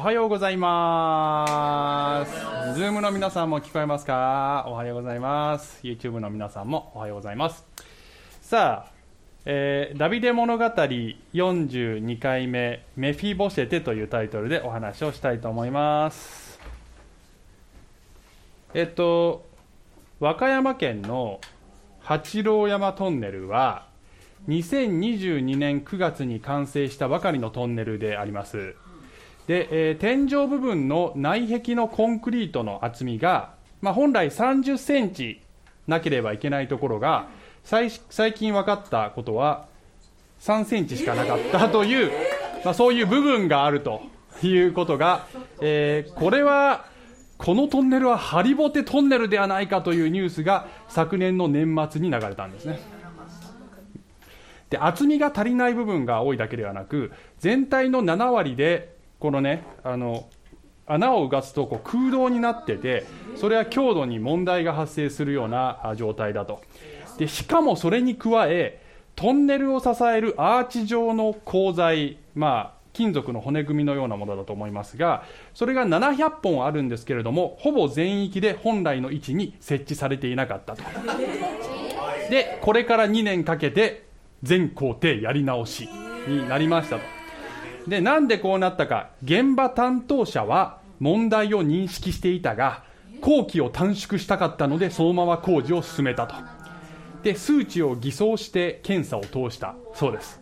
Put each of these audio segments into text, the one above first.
はい、おはようございます。ズームの皆さんも聞こえますか？おはようございます。YouTube の皆さんもおはようございます。さあ、えーダビデ物語42回目、メフィボシェテというタイトルでお話をしたいと思います。えっと、和歌山県の八郎山トンネルは、2022年9月に完成したばかりのトンネルであります。で、えー天井部分の内壁のコンクリートの厚みが、まあ、本来30センチなければいけないところが、最最近分かったことは、3センチしかなかったという、まあ、そういう部分があるということが、えーこれは、このトンネルはハリボテトンネルではないかというニュースが昨年の年末に流れたんですね。で厚みが足りない部分が多いだけではなく全体の7割でこのねあの穴をうがつとこう空洞になっててそれは強度に問題が発生するような状態だと。でしかもそれに加えトンネルを支えるアーチ状の鋼材まあ金属の骨組みのようなものだと思いますがそれが700本あるんですけれどもほぼ全域で本来の位置に設置されていなかったと。でこれから2年かけて全工程やり直しになりましたと。でなんでこうなったか。現場担当者は問題を認識していたが工期を短縮したかったのでそのまま工事を進めたと。で数値を偽装して検査を通した。そうです。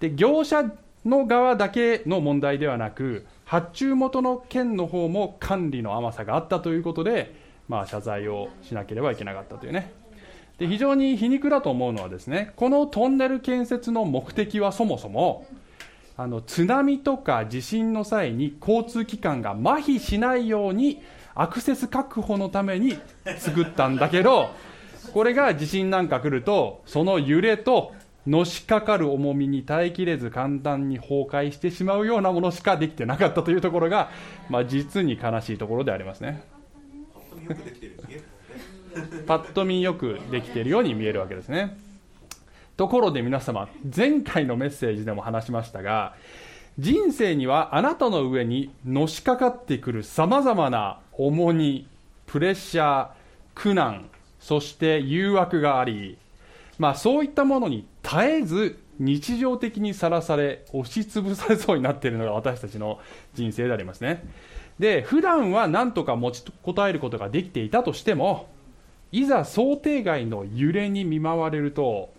で業者の側だけの問題ではなく発注元の県の方も管理の甘さがあったということで、まあ、謝罪をしなければいけなかったというね。で非常に皮肉だと思うのはですねこのトンネル建設の目的はそもそもあの津波とか地震の際に交通機関が麻痺しないようにアクセス確保のために作ったんだけど これが地震なんか来るとその揺れとのしかかる重みに耐えきれず簡単に崩壊してしまうようなものしかできてなかったというところが、まあ、実に悲しいところでありますね。パッと見よくできているように見えるわけですね。ところで皆様、前回のメッセージでも話しましたが、人生にはあなたの上にのしかかってくるさまざまな重荷、プレッシャー、苦難、そして誘惑があり、まあ、そういったものに絶えず日常的にさらされ、押しつぶされそうになっているのが私たちの人生でありますね。で、普段は何とか持ちこたえることができていたとしても、いざ想定外の揺れに見舞われると、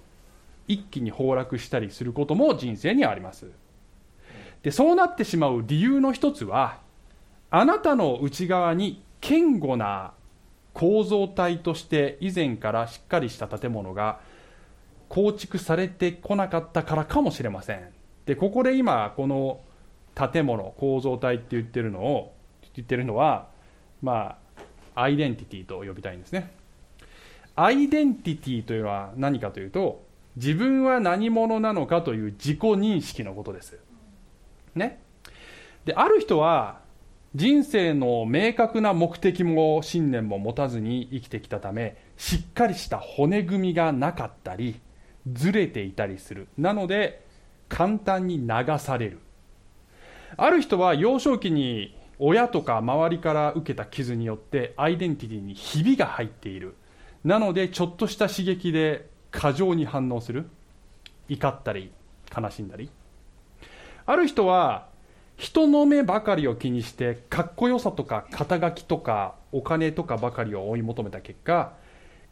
一気に崩落したりすることも人生にあります。で、そうなってしまう理由の一つは、あなたの内側に堅固な構造体として以前からしっかりした建物が構築されてこなかったからかもしれません。で、ここで今、この建物、構造体って言ってるのを、言ってるのは、まあ、アイデンティティと呼びたいんですね。アイデンティティというのは何かというと、自分は何者なのかという自己認識のことです。ね。で、ある人は、人生の明確な目的も信念も持たずに生きてきたため、しっかりした骨組みがなかったり、ずれていたりする。なので、簡単に流される。ある人は幼少期に親とか周りから受けた傷によってアイデンティティにひびが入っている。なので、ちょっとした刺激で過剰に反応する。怒ったり、悲しんだり。ある人は、人の目ばかりを気にして、かっこよさとか肩書きとかお金とかばかりを追い求めた結果、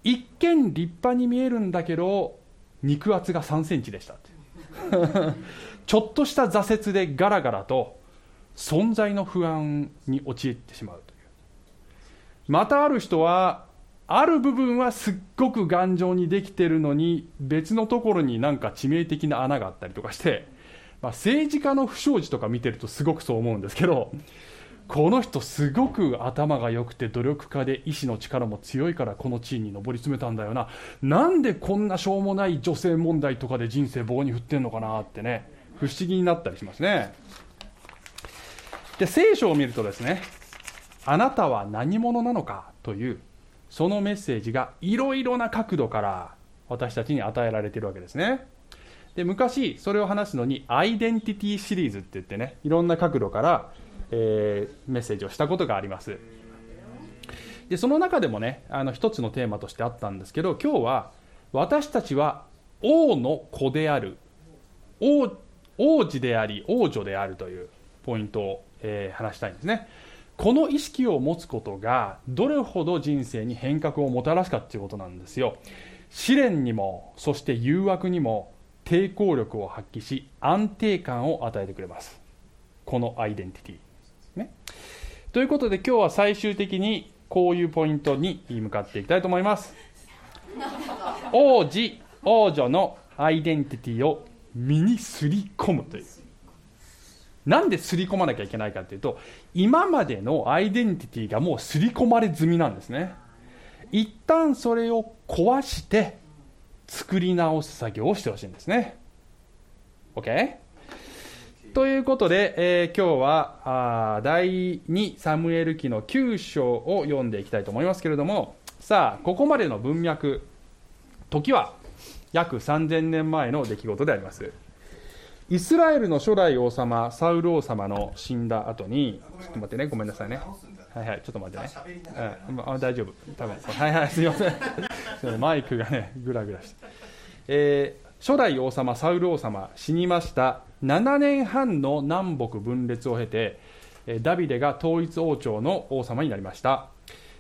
一見立派に見えるんだけど、肉厚が3センチでした。ちょっとした挫折でガラガラと存在の不安に陥ってしまうという。またある人は、ある部分はすっごく頑丈にできてるのに、別のところになんか致命的な穴があったりとかして、まあ、政治家の不祥事とか見てるとすごくそう思うんですけど、この人すごく頭が良くて努力家で意志の力も強いからこの地位に上り詰めたんだよな。なんでこんなしょうもない女性問題とかで人生棒に振ってんのかなってね、不思議になったりしますね。で、聖書を見るとですね、あなたは何者なのかという、そのメッセージがいろいろな角度から私たちに与えられているわけですね。で昔それを話すのにアイデンティティシリーズって言ってねいろんな角度から、えー、メッセージをしたことがありますでその中でもねあの一つのテーマとしてあったんですけど今日は私たちは王の子である王王子であり王女であるというポイントを、えー、話したいんですねこの意識を持つことがどれほど人生に変革をもたらすかっていうことなんですよ。試練にもそして誘惑にも抵抗力を発揮し安定感を与えてくれます。このアイデンティティ、ね、ということで今日は最終的にこういうポイントに向かっていきたいと思います。王子王女のアイデンティティを身にすり込むという。なんですり込まなきゃいけないかというと今までのアイデンティティがもうすり込まれ済みなんですね。一旦それを壊して作り直す作業をしてほしいんですね。OK? ということで、えー、今日はあ第2サムエル記の9章を読んでいきたいと思いますけれどもさあここまでの文脈時は約3000年前の出来事であります。イスラエルの初代王様サウル王様の死んだ後にちょっと待ってねごめんなさいね。はいはいちょっと待ってね、うん、あ大丈夫。多分はいはいすいません。マイクがねぐらぐらして、えー、初代王様サウル王様死にました。7年半の南北分裂を経てダビデが統一王朝の王様になりました。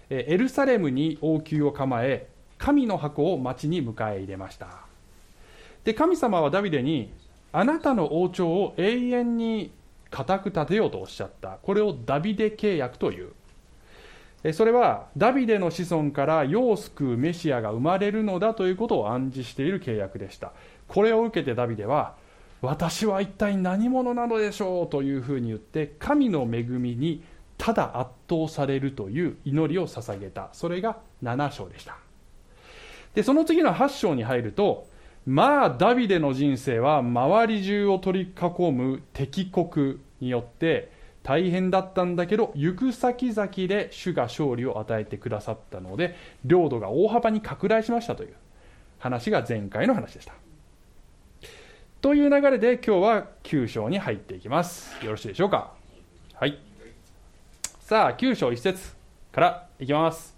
エルサレムに王宮を構え神の箱を町に迎え入れました。で神様はダビデにあなたの王朝を永遠に固く立てようとおっしゃった。これをダビデ契約という。それはダビデの子孫から世を救うメシアが生まれるのだということを暗示している契約でした。これを受けてダビデは私は一体何者なのでしょうというふうに言って神の恵みにただ圧倒されるという祈りを捧げた。それが7章でした。でその次の8章に入るとまあダビデの人生は周り中を取り囲む敵国によって大変だったんだけど行く先々で主が勝利を与えてくださったので領土が大幅に拡大しましたという話が前回の話でした。という流れで今日は9章に入っていきます。よろしいでしょうか？はい。さあ9章1節からいきます。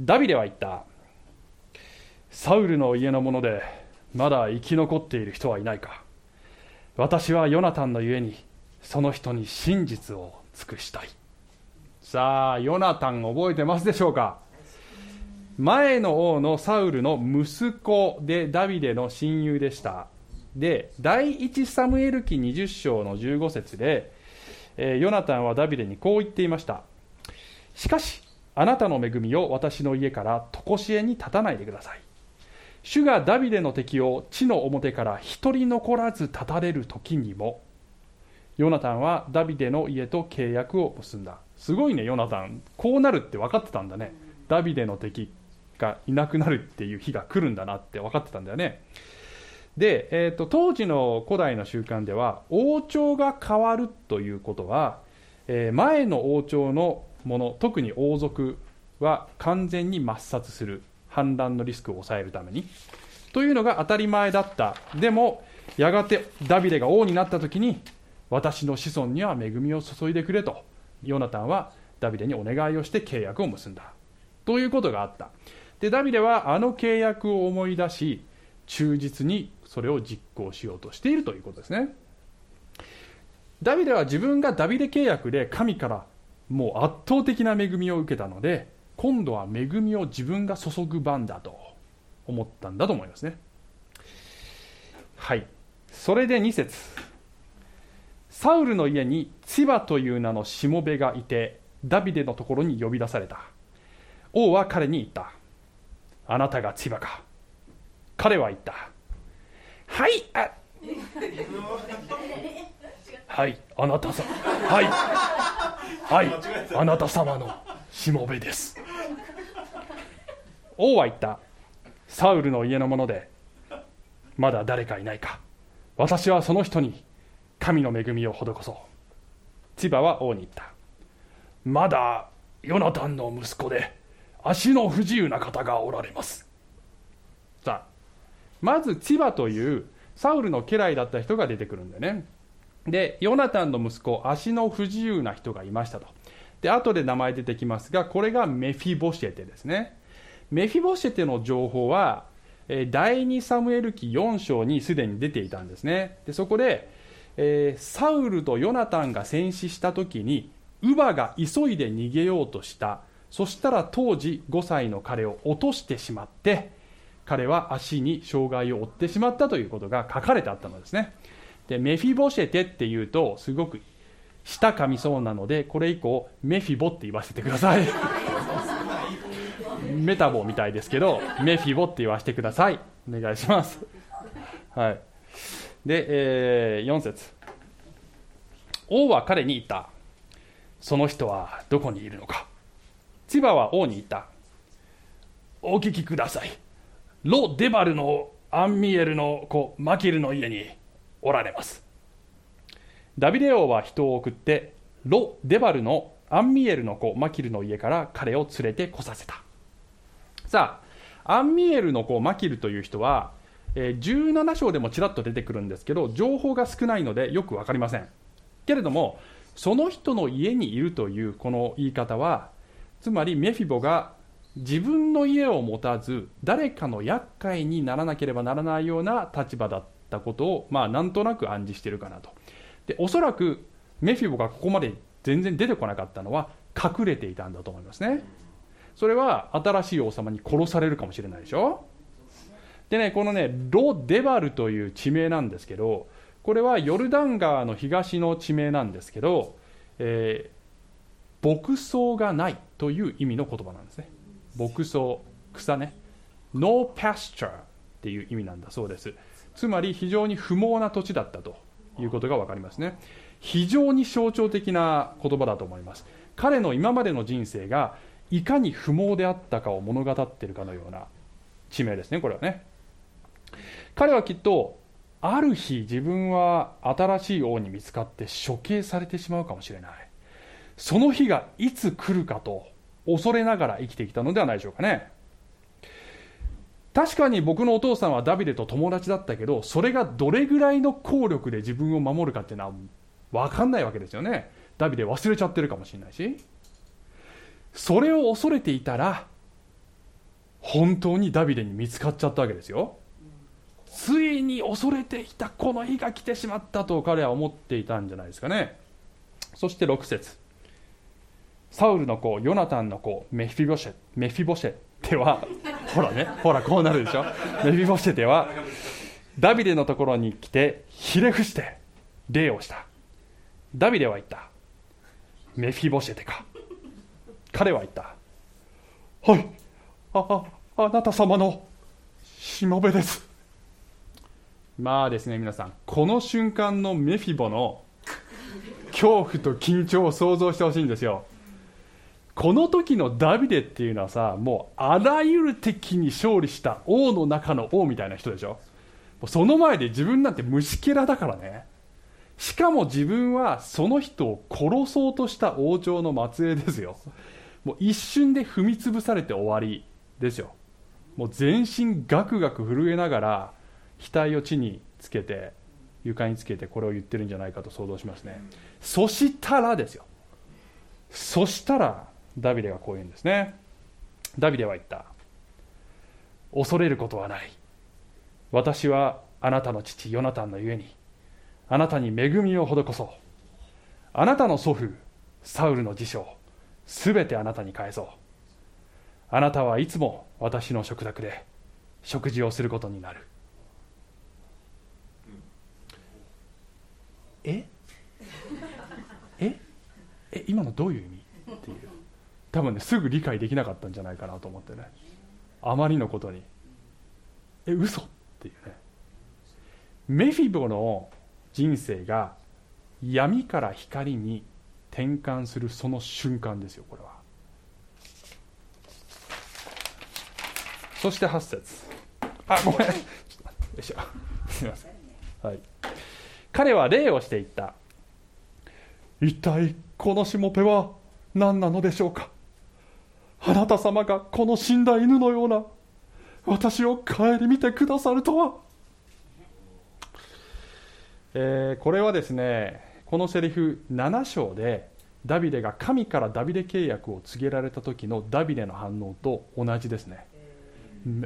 ダビデは言った。サウルの家の者でまだ生き残っている人はいないか。私はヨナタンのゆえにその人に真実を尽くしたい。さあヨナタン覚えてますでしょうか？前の王のサウルの息子でダビデの親友でした。で第1サムエル記20章の15節で、えー、ヨナタンはダビデにこう言っていました。しかしあなたの恵みを私の家から常しえに立たないでください。主がダビデの敵を地の表から一人残らず立たれる時にもヨナタンはダビデの家と契約を結んだ。すごいねヨナタン。こうなるって分かってたんだね。ダビデの敵がいなくなるっていう日が来るんだなって分かってたんだよね。で、えーと、当時の古代の習慣では王朝が変わるということは、えー、前の王朝のもの特に王族は完全に抹殺する。反乱のリスクを抑えるために。というのが当たり前だった。でもやがてダビデが王になった時に私の子孫には恵みを注いでくれと。ヨナタンはダビデにお願いをして契約を結んだ。ということがあった。でダビデはあの契約を思い出し忠実にそれを実行しようとしているということですね。ダビデは自分がダビデ契約で神からもう圧倒的な恵みを受けたので今度は恵みを自分が注ぐ番だと思ったんだと思いますね。はい。それで2節。サウルの家にツバという名のしもべがいてダビデのところに呼び出された。王は彼に言った。あなたがツバか。彼は言った。はいあはいあなたさはい。はいあなた様の。しもべです。王は言った。サウルの家の者でまだ誰かいないか。私はその人に神の恵みを施そう。千葉は王に言った。まだヨナタンの息子で足の不自由な方がおられます。さあまず千葉というサウルの家来だった人が出てくるんだよね。でヨナタンの息子足の不自由な人がいましたと。で後で名前出てきますがこれがメフィボシェテですね。メフィボシェテの情報は第2サムエル記4章にすでに出ていたんですね。でそこで、えー、サウルとヨナタンが戦死した時に乳母が急いで逃げようとした。そしたら当時5歳の彼を落としてしまって彼は足に障害を負ってしまったということが書かれてあったのですね。でメフィボシェテっていうとすごく舌噛みそうなのでこれ以降メフィボって言わせてください。メタボみたいですけどメフィボって言わせてください。お願いします。はい。で、えー、4節。王は彼に言った。その人はどこにいるのか。千葉は王に言った。お聞きください。ロ・デバルのアンミエルの子マキルの家におられますダビデ王は人を送ってロ・デバルのアンミエルの子マキルの家から彼を連れてこさせた。さあアンミエルの子マキルという人は、えー、17章でもちらっと出てくるんですけど情報が少ないのでよく分かりません。けれどもその人の家にいるというこの言い方はつまりメフィボが自分の家を持たず誰かの厄介にならなければならないような立場だったことを、まあ、なんとなく暗示しているかなと。でおそらくメフィボがここまで全然出てこなかったのは隠れていたんだと思いますね。それは新しい王様に殺されるかもしれないでしょ。でねこのねロ・デバルという地名なんですけどこれはヨルダン川の東の地名なんですけど、えー、牧草がないという意味の言葉なんですね。牧草草ね。No pasture っていう意味なんだそうです。つまり非常に不毛な土地だったと。いうことが分かりますね。非常に象徴的な言葉だと思います。彼の今までの人生がいかに不毛であったかを物語っているかのような地名ですねこれはね。彼はきっとある日自分は新しい王に見つかって処刑されてしまうかもしれない。その日がいつ来るかと恐れながら生きてきたのではないでしょうかね。確かに僕のお父さんはダビデと友達だったけどそれがどれぐらいの効力で自分を守るかっていうのは分かんないわけですよね。ダビデ忘れちゃってるかもしれないし。それを恐れていたら本当にダビデに見つかっちゃったわけですよ。ついに恐れていたこの日が来てしまったと彼は思っていたんじゃないですかね。そして6節。サウルの子ヨナタンの子メフィボシェメフィボシェテはほらね。ほらこうなるでしょ。メフィボシェテはダビデのところに来てひれ伏して礼をした。ダビデは言った。メフィボシェテか。彼は言った。はい。あああなた様のしもべです。まあですね皆さん。この瞬間のメフィボの恐怖と緊張を想像してほしいんですよ。この時のダビデっていうのはさもうあらゆる敵に勝利した王の中の王みたいな人でしょ？その前で自分なんて虫けらだからね。しかも自分はその人を殺そうとした王朝の末裔ですよ。もう一瞬で踏み潰されて終わりですよ。もう全身ガクガク震えながら額を地につけて床につけてこれを言ってるんじゃないかと想像しますね。そしたらですよ。そしたらダビデがこう言うんですね。ダビデは言った。恐れることはない。私はあなたの父ヨナタンのゆえにあなたに恵みを施そう。あなたの祖父サウルの辞書すべてあなたに返そう。あなたはいつも私の食卓で食事をすることになる。え？え？え？今のどういう意味？多分ねすぐ理解できなかったんじゃないかなと思ってね。あまりのことに。え嘘っていうね。メフィボの人生が闇から光に転換するその瞬間ですよこれは。そして8節。あごめん。よいしょ。すみません。はい。彼は礼をしていった。一体このしもぺは何なのでしょうか？あなた様がこの死んだ犬のような私を顧みてくださるとは。えーこれはですねこのセリフ7章でダビデが神からダビデ契約を告げられた時のダビデの反応と同じですね、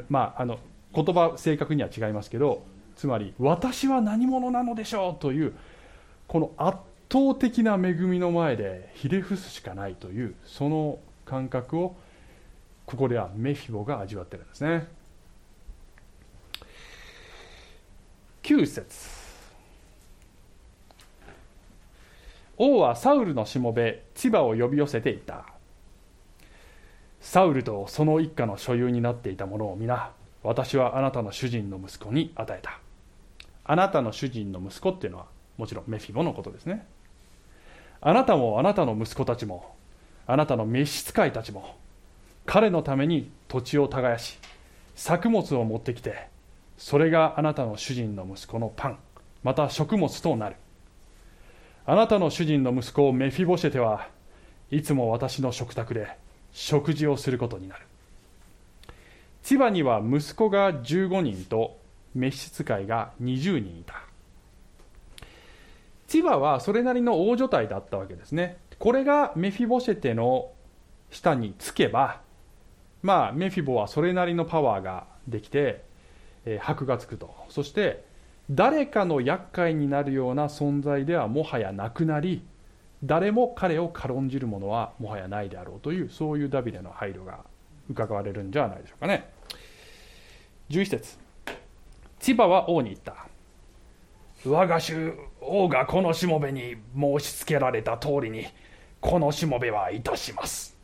まああの言葉正確には違いますけどつまり私は何者なのでしょうというこの圧倒的な恵みの前でひれ伏すしかないというその感覚をここではメフィボが味わってるんですね。9節。王はサウルのしもべ千葉を呼び寄せていた。サウルとその一家の所有になっていたものを皆私はあなたの主人の息子に与えた。あなたの主人の息子っていうのはもちろんメフィボのことですね。あなたもあなたの息子たちもあなたの召使いたちも彼のために土地を耕し作物を持ってきてそれがあなたの主人の息子のパンまた食物となる。あなたの主人の息子メフィボシェテはいつも私の食卓で食事をすることになる。千葉には息子が15人と召使いが20人いた。千葉はそれなりの大所帯だったわけですね。これがメフィボシェテの下につけばまあメフィボはそれなりのパワーができて、えー、箔がつくと。そして誰かの厄介になるような存在ではもはやなくなり誰も彼を軽んじるものはもはやないであろうというそういうダビデの配慮が伺われるんじゃないでしょうかね。11節。千葉は王に言った。我が主王がこのしもべに申し付けられた通りにこのしもべはいたします。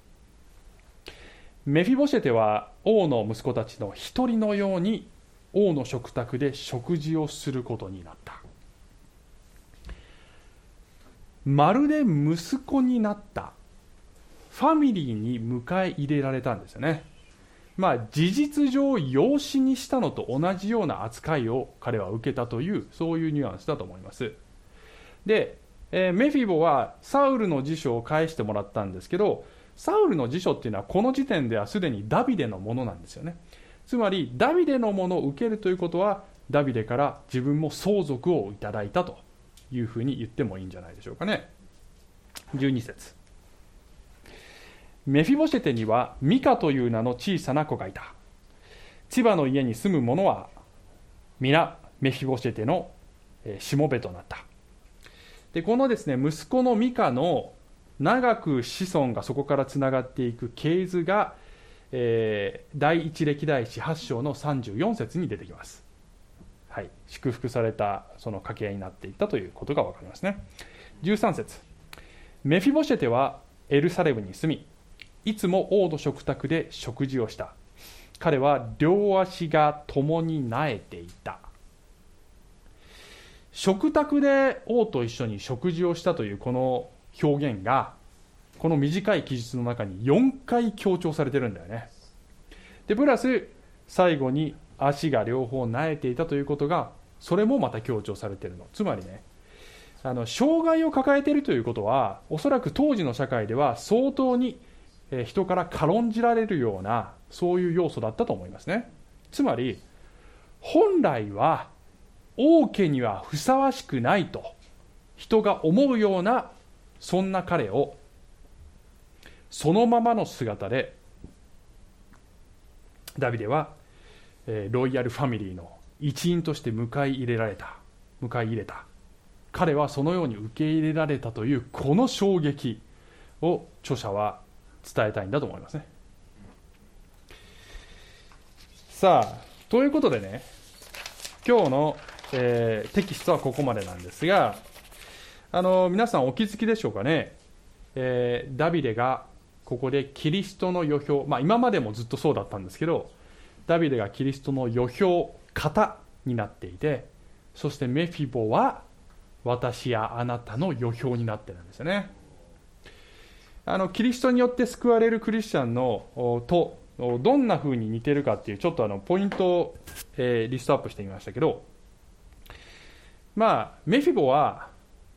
メフィボシェテは王の息子たちの一人のように王の食卓で食事をすることになった。まるで息子になった。ファミリーに迎え入れられたんですよね。まあ事実上養子にしたのと同じような扱いを彼は受けたというそういうニュアンスだと思います。で、えー、メフィボはサウルの辞書を返してもらったんですけどサウルの辞書っていうのはこの時点ではすでにダビデのものなんですよね。つまりダビデのものを受けるということはダビデから自分も相続をいただいたというふうに言ってもいいんじゃないでしょうかね。12節。メフィボシェテにはミカという名の小さな子がいた。千葉の家に住む者は皆メフィボシェテのしもべとなった。でこのですね息子のミカの長く子孫がそこからつながっていく系図が、えー、第一歴代史8章の34節に出てきます。はい、祝福されたその家系になっていったということが分かりますね。13節。メフィボシェテはエルサレムに住みいつも王の食卓で食事をした。彼は両足が共になえていた。食卓で王と一緒に食事をしたというこの表現がこの短い記述の中に4回強調されてるんだよね。でプラス最後に足が両方なえていたということがそれもまた強調されてるの。つまりねあの障害を抱えているということはおそらく当時の社会では相当に人から軽んじられるようなそういう要素だったと思いますね。つまり本来は王家にはふさわしくないと人が思うようなそんな彼をそのままの姿でダビデはロイヤルファミリーの一員として迎え入れられた迎え入れた。彼はそのように受け入れられたというこの衝撃を著者は伝えたいんだと思いますね。さあということでね今日の、えー、テキストはここまでなんですがあの皆さんお気づきでしょうかね、えー、ダビデがここでキリストの予表、まあ、今までもずっとそうだったんですけどダビデがキリストの予表型になっていてそしてメフィボは私やあなたの予表になってるんですよね。あのキリストによって救われるクリスチャンのとどんな風に似てるかっていうちょっとあのポイントを、えー、リストアップしてみましたけどまあメフィボは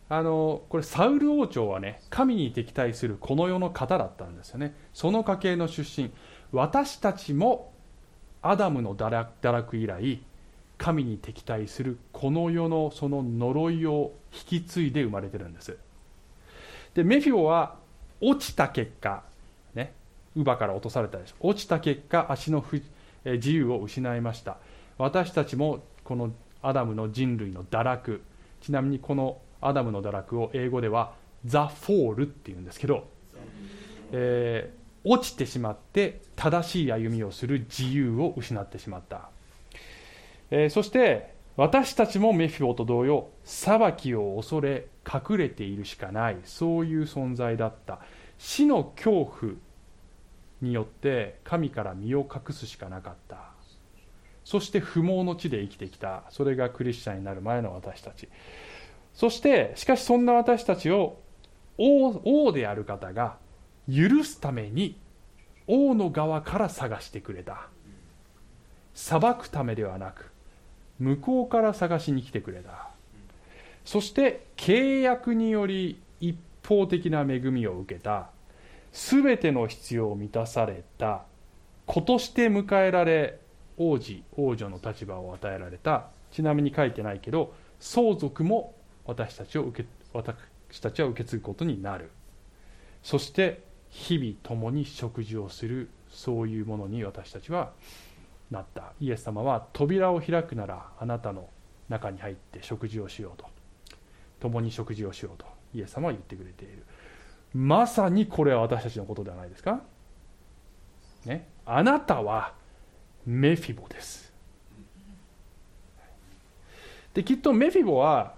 あのこれサウル王朝はね神に敵対するこの世の方だったんですよね。その家系の出身。私たちもアダムの堕落以来神に敵対するこの世のその呪いを引き継いで生まれてるんです。でメフィボは落ちた結果ね乳母から落とされたでしょ。落ちた結果足の不自由を失いました。私たちもこのアダムの人類の堕落ちなみにこのアダムの堕落を英語ではザ・フォールっていうんですけど、えー、落ちてしまって正しい歩みをする自由を失ってしまった、えー、そして私たちもメフィボと同様裁きを恐れ隠れているしかない。そういう存在だった。死の恐怖によって神から身を隠すしかなかった。そして不毛の地で生きてきた。それがクリスチャンになる前の私たち。そしてしかしそんな私たちを王である方が許すために王の側から探してくれた。裁くためではなく向こうから探しに来てくれた。そして契約により一方的な恵みを受けた。全ての必要を満たされた。子として迎えられ王子王女の立場を与えられた。ちなみに書いてないけど相続も私たちを受け私たちは受け継ぐことになる。そして日々共に食事をするそういうものに私たちはなった。イエス様は扉を開くならあなたの中に入って食事をしようと。共に食事をしようと。イエス様は言ってくれている。まさにこれは私たちのことではないですか？ね？あなたはメフィボです。できっとメフィボは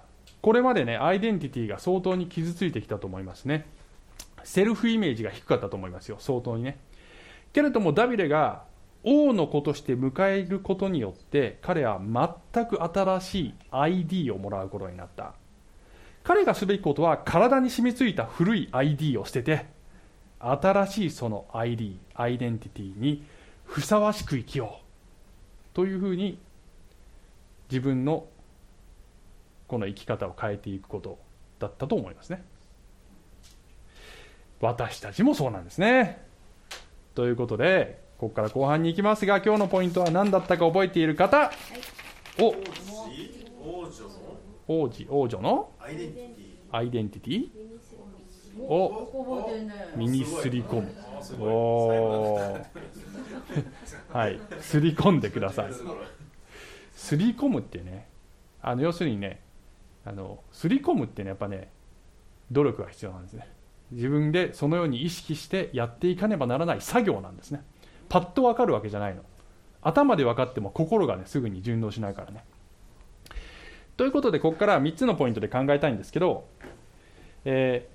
これまでねアイデンティティが相当に傷ついてきたと思いますね。セルフイメージが低かったと思いますよ。相当にね。けれどもダビデが王の子として迎えることによって彼は全く新しい ID をもらうことになった。彼がすべきことは体に染みついた古い ID を捨てて新しいその ID アイデンティティにふさわしく生きよう。というふうに自分のこの生き方を変えていくことだったと思いますね。私たちもそうなんですね。ということでここから後半に行きますが今日のポイントは何だったか覚えている方、はい、お。王子王女？の？アイデンティティ。を身にすり込む。おはい。すり込んでください。すり込むってねあの要するにねあのすり込むってねやっぱね努力が必要なんですね。自分でそのように意識してやっていかねばならない作業なんですね。パッと分かるわけじゃないの。頭で分かっても心がねすぐに順応しないからね。ということでここから3つのポイントで考えたいんですけど「え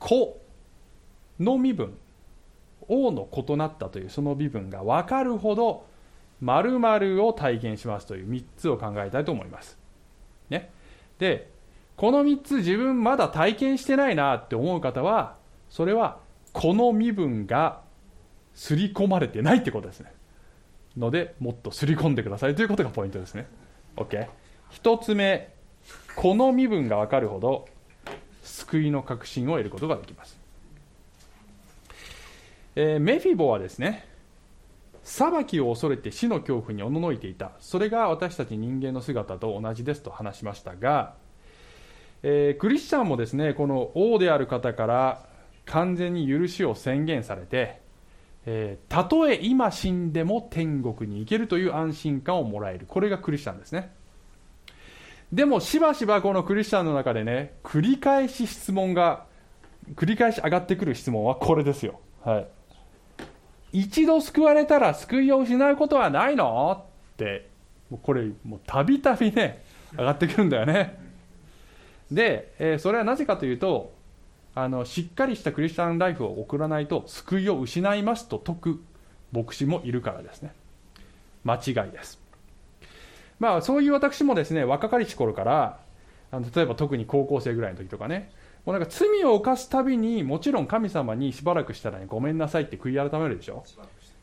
ー、子」の身分王の子となったというその身分が分かるほど〇〇を体現しますという3つを考えたいと思います。ね、でこの3つ自分まだ体験してないなって思う方はそれはこの身分が刷り込まれてないってことですね。のでもっと刷り込んでください。ということがポイントですね。OK 1つ目この身分が分かるほど救いの確信を得ることができます、えー、メフィボはですね裁きを恐れて死の恐怖におののいていた。それが私たち人間の姿と同じですと話しましたが、えー、クリスチャンもですねこの王である方から完全に許しを宣言されて、えー、たとえ今死んでも天国に行けるという安心感をもらえる。これがクリスチャンですね。でもしばしばこのクリスチャンの中でね繰り返し質問が繰り返し上がってくる質問はこれですよ。はい。一度救われたら救いを失うことはないの？ってこれもうたびたびね上がってくるんだよね。で、えー、それはなぜかというとあのしっかりしたクリスチャンライフを送らないと救いを失いますと説く牧師もいるからですね。間違いです。まあそういう私もですね若かりし頃からあの例えば特に高校生ぐらいの時とかねもうなんか罪を犯すたびにもちろん神様にしばらくしたらねごめんなさいって悔い改めるでしょ？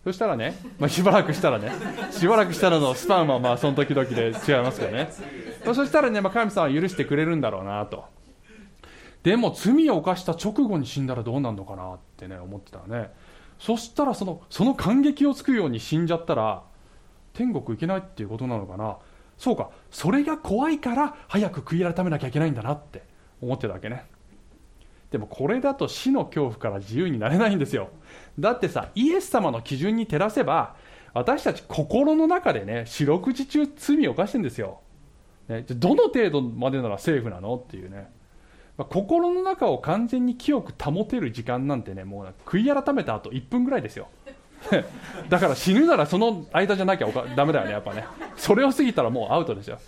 そしたらね、まあ、しばらくしたらねしばらくしたらのスパンはまあその時々で違いますけどね。そしたらね、まあ、神様は許してくれるんだろうなと。でも罪を犯した直後に死んだらどうなるのかなってね思ってたらね。そしたらそのその感激をつくように死んじゃったら天国行けないっていうことなのかな。そうかそれが怖いから早く悔い改めなきゃいけないんだなって思ってたわけね。でもこれだと死の恐怖から自由になれないんですよ。だってさイエス様の基準に照らせば私たち心の中でね四六時中罪を犯してるんですよ、ね、どの程度までならセーフなの？っていうね、まあ、心の中を完全に清く保てる時間なんてねもう悔い改めた後1分ぐらいですよ。だから死ぬならその間じゃなきゃダメだよねやっぱね。それを過ぎたらもうアウトですよ。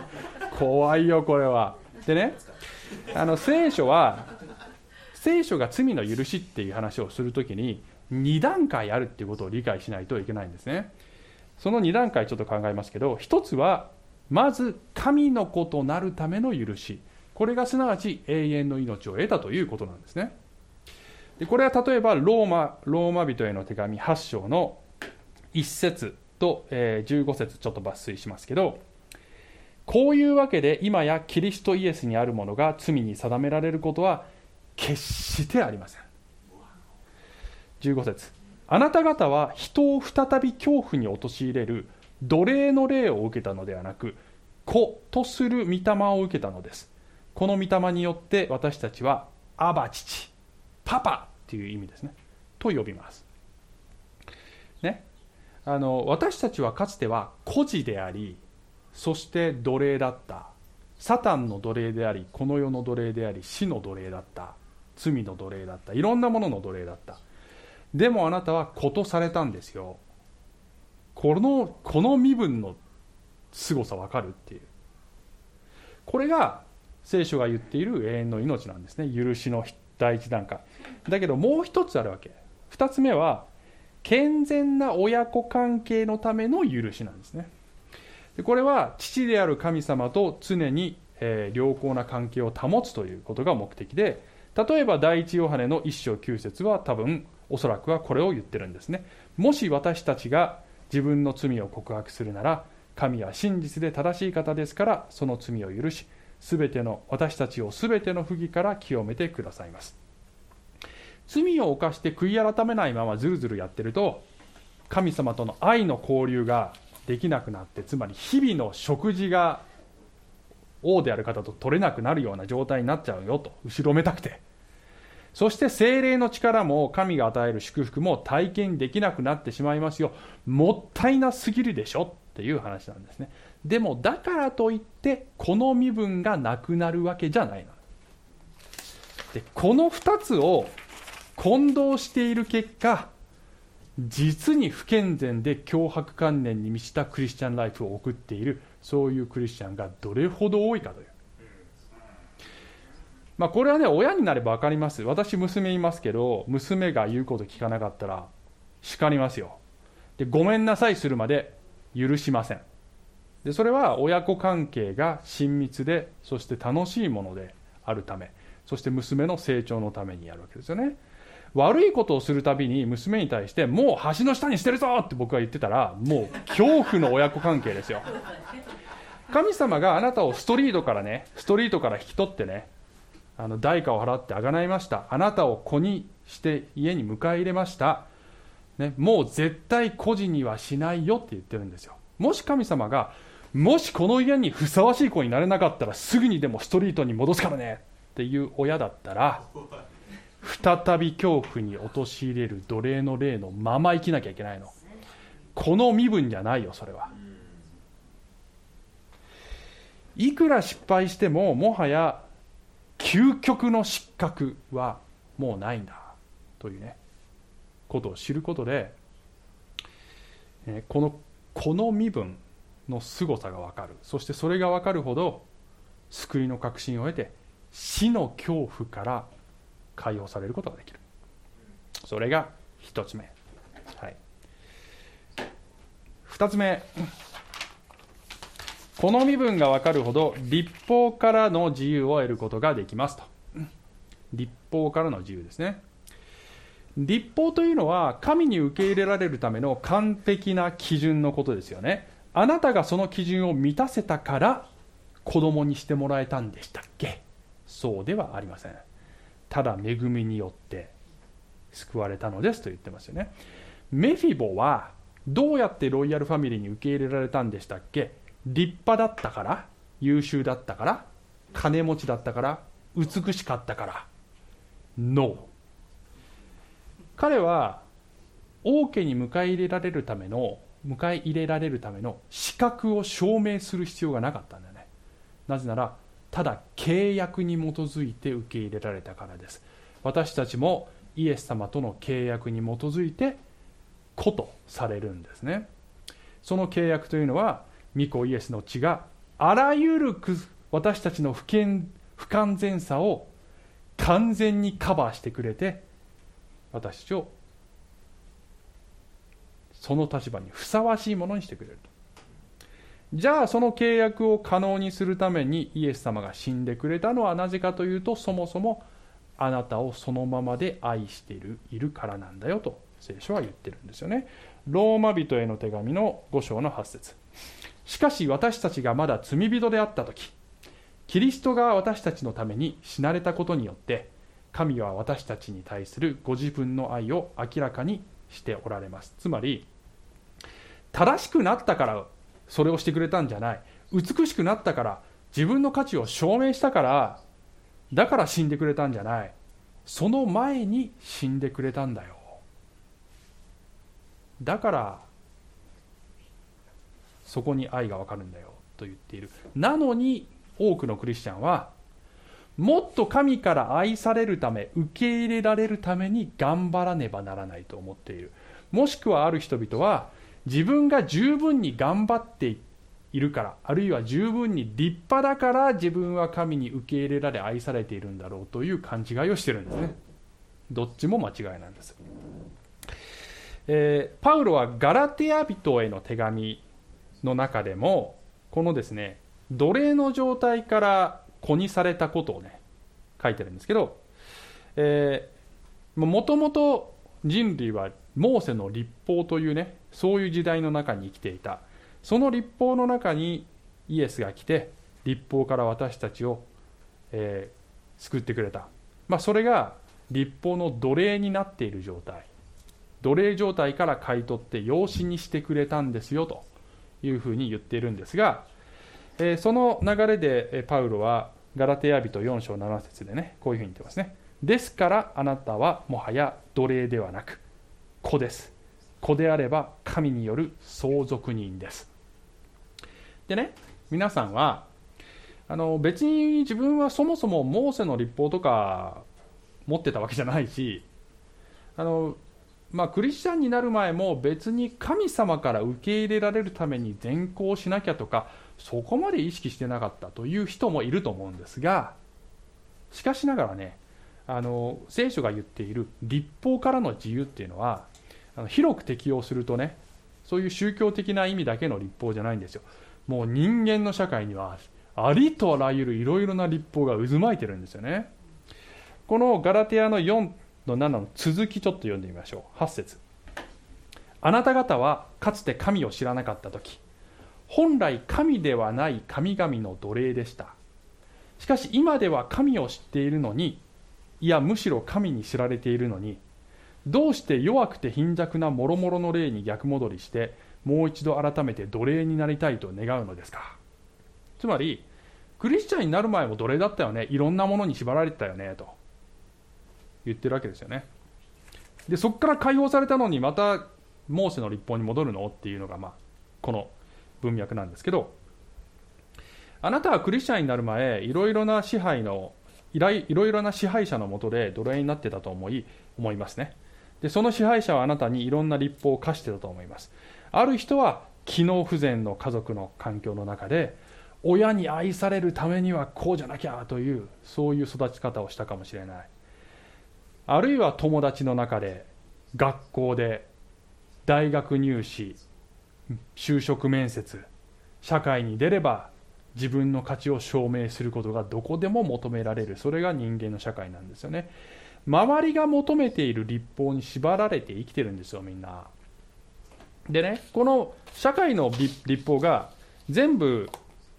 怖いよこれは。でねあの聖書は聖書が罪の許しっていう話をするときに2段階あるっていうことを理解しないといけないんですね。その2段階ちょっと考えますけど1つはまず神の子となるための許し。これがすなわち永遠の命を得たということなんですね。でこれは例えばローマローマ人への手紙8章の1節と、えー、15節ちょっと抜粋しますけどこういうわけで今やキリストイエスにあるものが罪に定められることは決してありません。15節。あなた方は人を再び恐怖に陥れる奴隷の霊を受けたのではなく子とする御霊を受けたのです。この御霊によって私たちはアバ父パパという意味ですね。と呼びます。ね。あの私たちはかつては孤児でありそして奴隷だった。サタンの奴隷でありこの世の奴隷であり死の奴隷だった。罪の奴隷だった。いろんなものの奴隷だった。でもあなたはことされたんですよ。このこの身分の凄さ分かるっていう。これが聖書が言っている永遠の命なんですね。許しの第一段階だけどもう一つあるわけ。二つ目は健全な親子関係のための許しなんですね。でこれは父である神様と常に、え、良好な関係を保つということが目的で例えば第一ヨハネの一章九節は多分おそらくはこれを言ってるんですね。もし私たちが自分の罪を告白するなら神は真実で正しい方ですからその罪を許し全ての私たちを全ての不義から清めてくださいます。罪を犯して悔い改めないままずるずるやってると神様との愛の交流ができなくなってつまり日々の食事が王である方と取れなくなるような状態になっちゃうよと後ろめたくて。そして精霊の力も神が与える祝福も体験できなくなってしまいますよ。もったいなすぎるでしょっていう話なんですね。でもだからといってこの身分がなくなるわけじゃないの。でこの2つを混同している結果実に不健全で脅迫観念に満ちたクリスチャンライフを送っているそういうクリスチャンがどれほど多いかという。まあ、これはね親になれば分かります。私娘いますけど娘が言うこと聞かなかったら叱りますよ。でごめんなさいするまで許しません。でそれは親子関係が親密でそして楽しいものであるため。そして娘の成長のためにやるわけですよね。悪いことをするたびに娘に対してもう橋の下にしてるぞって僕が言ってたらもう恐怖の親子関係ですよ。神様があなたをストリートからねストリートから引き取ってねあの代価を払ってあがないました。あなたを子にして家に迎え入れました、ね、もう絶対孤児にはしないよって言ってるんですよ。もし神様がもしこの家にふさわしい子になれなかったらすぐにでもストリートに戻すからねっていう親だったら再び恐怖に陥れる奴隷の霊のまま生きなきゃいけないの。この身分じゃないよそれは。いくら失敗してももはや究極の失格はもうないんだというねことを知ることで、えこのこの身分の凄さが分かる。そしてそれが分かるほど救いの確信を得て死の恐怖から解放されることができる。それが1つ目、はい、2つ目。この身分が分かるほど立法からの自由を得ることができますと。立法からの自由ですね。立法というのは神に受け入れられるための完璧な基準のことですよね。あなたがその基準を満たせたから子供にしてもらえたんでしたっけ？そうではありません。ただ恵みによって救われたのですと言ってますよね。メフィボはどうやってロイヤルファミリーに受け入れられたんでしたっけ？立派だったから優秀だったから金持ちだったから美しかったから。No 彼は王家に迎え入れられるための迎え入れられるための資格を証明する必要がなかったんだよね。なぜならただ契約に基づいて受け入れられたからです。私たちもイエス様との契約に基づいて子とされるんですね。その契約というのは御子イエスの血があらゆる私たちの不健不完全さを完全にカバーしてくれて私たちをその立場にふさわしいものにしてくれると。じゃあその契約を可能にするためにイエス様が死んでくれたのはなぜかというとそもそもあなたをそのままで愛しているいるからなんだよと聖書は言ってるんですよね。ローマ人への手紙の5章の8節。しかし私たちがまだ罪人であった時キリストが私たちのために死なれたことによって神は私たちに対するご自分の愛を明らかにしておられます。つまり正しくなったからそれをしてくれたんじゃない。美しくなったから自分の価値を証明したからだから死んでくれたんじゃない。その前に死んでくれたんだよ。だからそこに愛が分かるんだよと言っている。なのに多くのクリスチャンはもっと神から愛されるため受け入れられるために頑張らねばならないと思っている。もしくはある人々は自分が十分に頑張っているからあるいは十分に立派だから自分は神に受け入れられ愛されているんだろうという勘違いをしてるんですね。どっちも間違いなんです、えー、パウロはガラテヤ人への手紙の中でもこのですね奴隷の状態から子にされたことをね書いてるんですけどもともと人類はモーセの立法というねそういう時代の中に生きていた。その立法の中にイエスが来て立法から私たちを、えー、救ってくれた、まあ、それが立法の奴隷になっている状態。奴隷状態から買い取って養子にしてくれたんですよと。いうふうに言っているんですが、え、その流れでパウロはガラテヤ人4章7節でねこういうふうに言ってますね。ですからあなたはもはや奴隷ではなく子です。子であれば神による相続人です。でね皆さんはあの別に自分はそもそもモーセの立法とか持ってたわけじゃないしあのまあ、クリスチャンになる前も別に神様から受け入れられるために善行しなきゃとかそこまで意識してなかったという人もいると思うんですがしかしながらねあの聖書が言っている立法からの自由っていうのはあの広く適用するとねそういう宗教的な意味だけの立法じゃないんですよ。もう人間の社会にはありとあらゆるいろいろな立法が渦巻いてるんですよね。このガラテヤの4の7の続きちょっと読んでみましょう。8節。あなた方はかつて神を知らなかった時本来神ではない神々の奴隷でした。しかし今では神を知っているのにいやむしろ神に知られているのにどうして弱くて貧弱な諸々の霊に逆戻りしてもう一度改めて奴隷になりたいと願うのですか。つまりクリスチャンになる前も奴隷だったよね。いろんなものに縛られてたよねと。言ってるわけですよね。でそこから解放されたのにまたモーセの立法に戻るの？っていうのが、まあ、この文脈なんですけどあなたはクリスチャンになる前いろいろな支配のいろいろな支配者のもとで奴隷になってたと思い思いますね。でその支配者はあなたにいろんな立法を課してたと思います。ある人は機能不全の家族の環境の中で親に愛されるためにはこうじゃなきゃというそういう育ち方をしたかもしれない。あるいは友達の中で学校で大学入試就職面接社会に出れば自分の価値を証明することがどこでも求められる。それが人間の社会なんですよね。周りが求めている立法に縛られて生きてるんですよみんな。でねこの社会の立法が全部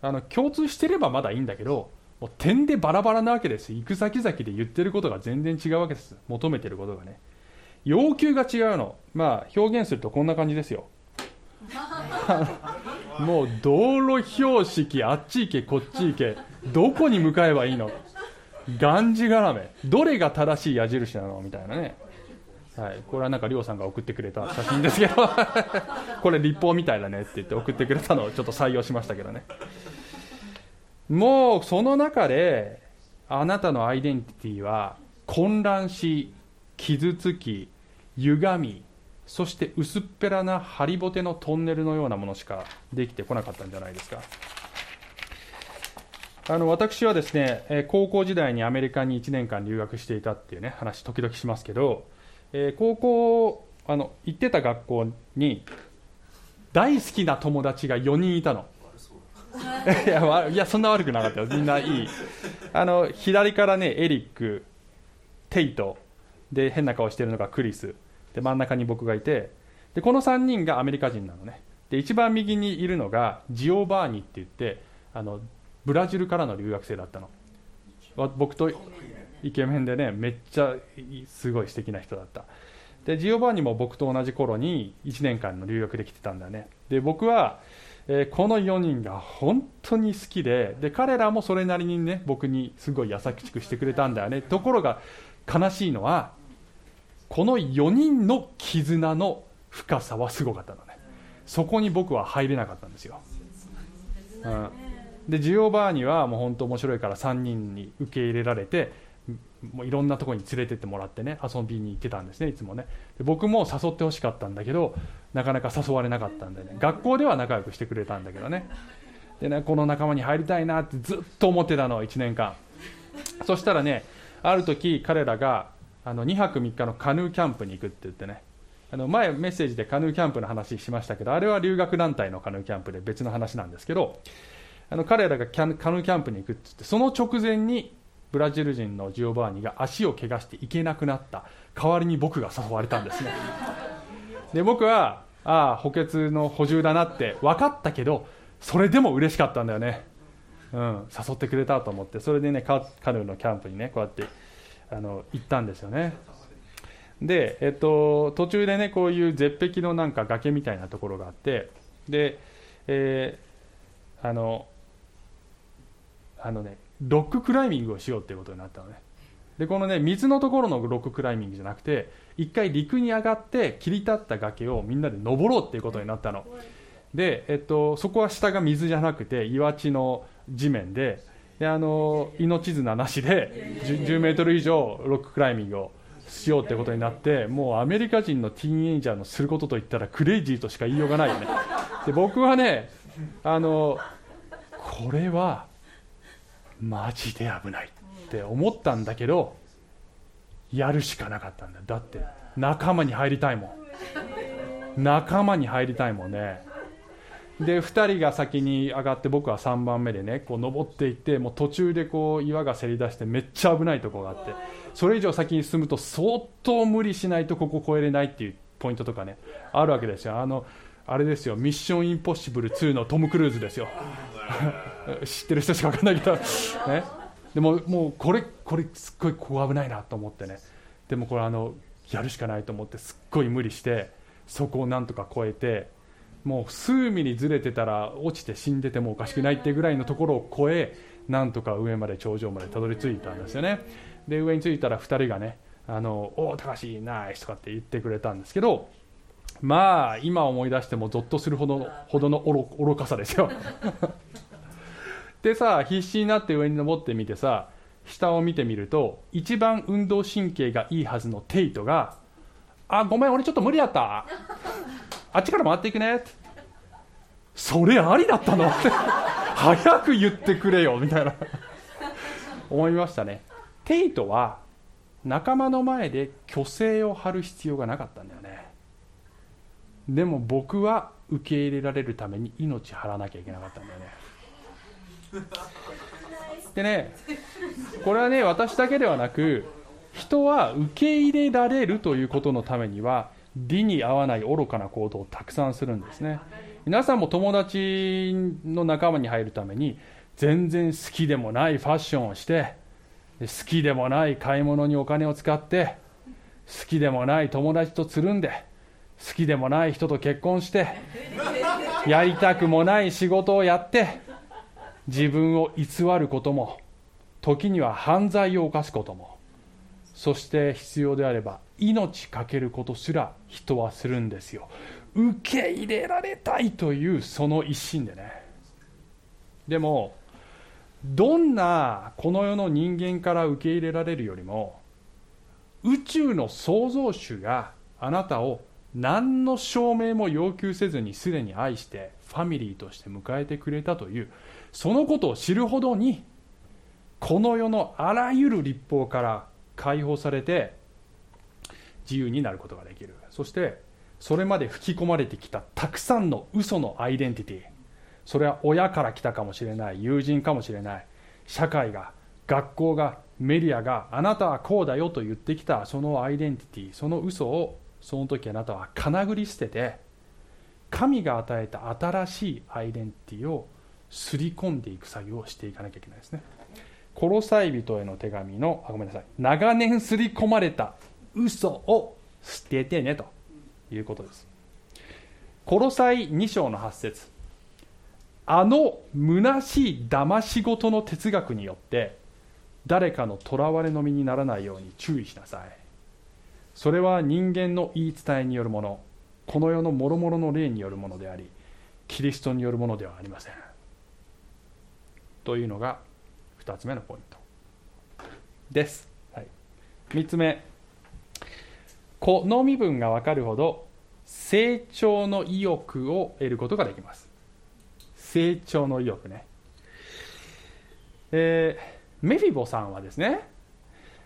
あの共通してればまだいいんだけどもう点でバラバラなわけです行く先々で言ってることが全然違うわけです。求めてることがね。要求が違うの。まあ表現するとこんな感じですよ。もう道路標識あっち行けこっち行け。どこに向かえばいいの？がんじがらめ。どれが正しい矢印なの？みたいなね。はい、これはなんか亮さんが送ってくれた写真ですけど。これ立法みたいだねって言って送ってくれたのをちょっと採用しましたけどね。もうその中であなたのアイデンティティは混乱し傷つき歪みそして薄っぺらなハリボテのトンネルのようなものしかできてこなかったんじゃないですか。あの私はですね高校時代にアメリカに1年間留学していたっていうね話時々しますけど、えー、高校あの行ってた学校に大好きな友達が4人いたの。いやいやそんな悪くなかったよ。みんないい。あの左からねエリックテイトで変な顔してるのがクリス。で真ん中に僕がいて。でこの3人がアメリカ人なのね。で一番右にいるのがジオバーニって言ってあのブラジルからの留学生だったの。僕とイケメンでねめっちゃすごい素敵な人だった。でジオバーニも僕と同じ頃に1年間の留学で来てたんだよね。で僕は、えー、この4人が本当に好きでで彼らもそれなりにね僕にすごい優しくしてくれたんだよね。ところが悲しいのはこの4人の絆の深さはすごかったのね。そこに僕は入れなかったんですよ、うん、でジオバーニはもう本当面白いから3人に受け入れられてもういろんなところに連れてってもらってね遊びに行ってたんですねいつもね。僕も誘ってほしかったんだけどなかなか誘われなかったんでね。学校では仲良くしてくれたんだけどね。でねこの仲間に入りたいなってずっと思ってたの1年間そしたらねある時彼らがあの2泊3日のカヌーキャンプに行くって言ってね。あの前メッセージでカヌーキャンプの話しましたけどあれは留学団体のカヌーキャンプで別の話なんですけどあの彼らがカヌーキャンプに行くって言ってその直前にブラジル人のジオバーニが足を怪我して行けなくなった。代わりに僕が誘われたんですね。で僕はああ補欠の補充だなって分かったけどそれでも嬉しかったんだよね、うん、誘ってくれたと思って。それでねカヌーのキャンプにねこうやってあの行ったんですよね。で、えっと、途中でねこういう絶壁のなんか崖みたいなところがあってで、えー、あのあのねロッククライミングをしようっていうことになったのね。でこのね水のところのロッククライミングじゃなくて一回陸に上がって切り立った崖をみんなで登ろうっていうことになったの。で、えっと、そこは下が水じゃなくて岩地の地面でであの命綱なしで 10, 10メートル以上ロッククライミングをしようってことになってもうアメリカ人のティーンエイジャーのすることといったらクレイジーとしか言いようがないよね。で僕はねあのこれはマジで危ないって思ったんだけどやるしかなかったんだ。だって仲間に入りたいもん。仲間に入りたいもんね。で2人が先に上がって僕は3番目でねこう登っていってもう途中でこう岩がせり出してめっちゃ危ないところがあってそれ以上先に進むと相当無理しないとここ越えれないっていうポイントとかねあるわけですよ。あのあれですよ。ミッションインポッシブル2のトム・クルーズですよ。知ってる人しか分かんないけど、ね、でももうこれこれすっごいここ危ないなと思ってね。でもこれあのやるしかないと思ってすっごい無理してそこをなんとか越えてもう数ミリずれてたら落ちて死んでてもおかしくないっていうぐらいのところを越えなんとか上まで頂上までたどり着いたんですよね。で上に着いたら2人がね「あのおお高橋ナイス」とかって言ってくれたんですけどまあ今思い出してもゾッとするほどほどの愚かさですよ。でさ必死になって上に登ってみてさ下を見てみると一番運動神経がいいはずのテイトが「あごめん俺ちょっと無理だった。あっちから回っていくね。それありだったの？っ て早く言ってくれよ。みたいな。思いましたね。テイトは仲間の前で虚勢を張る必要がなかったんだよね。でも僕は受け入れられるために命張らなきゃいけなかったんだよね。でねこれはね私だけではなく人は受け入れられるということのためには理に合わない愚かな行動をたくさんするんですね。皆さんも友達の仲間に入るために全然好きでもないファッションをして好きでもない買い物にお金を使って好きでもない友達とつるんで好きでもない人と結婚してやりたくもない仕事をやって自分を偽ることも時には犯罪を犯すこともそして必要であれば命かけることすら人はするんですよ。受け入れられたいというその一心でね。でもどんなこの世の人間から受け入れられるよりも宇宙の創造主があなたを何の証明も要求せずにすでに愛してファミリーとして迎えてくれたというそのことを知るほどにこの世のあらゆる立法から解放されて自由になることができる。そしてそれまで吹き込まれてきたたくさんの嘘のアイデンティティ。それは親から来たかもしれない友人かもしれない。社会が学校がメディアがあなたはこうだよと言ってきたそのアイデンティティその嘘をその時あなたはかなぐり捨てて神が与えた新しいアイデンティティをすり込んでいく作業をしていかなきゃいけないですね。コロサイ人への手紙のあごめんなさい。長年すり込まれた嘘を捨ててねということです。コロサイ2章の8節。あの虚しい騙し事の哲学によって誰かの囚われの身にならないように注意しなさい。それは人間の言い伝えによるもの。この世の諸々の霊によるものでありキリストによるものではありません。というのが2つ目のポイントです、はい、3つ目。この身分が分かるほど成長の意欲を得ることができます。成長の意欲ね、えー、メフィボさんはですね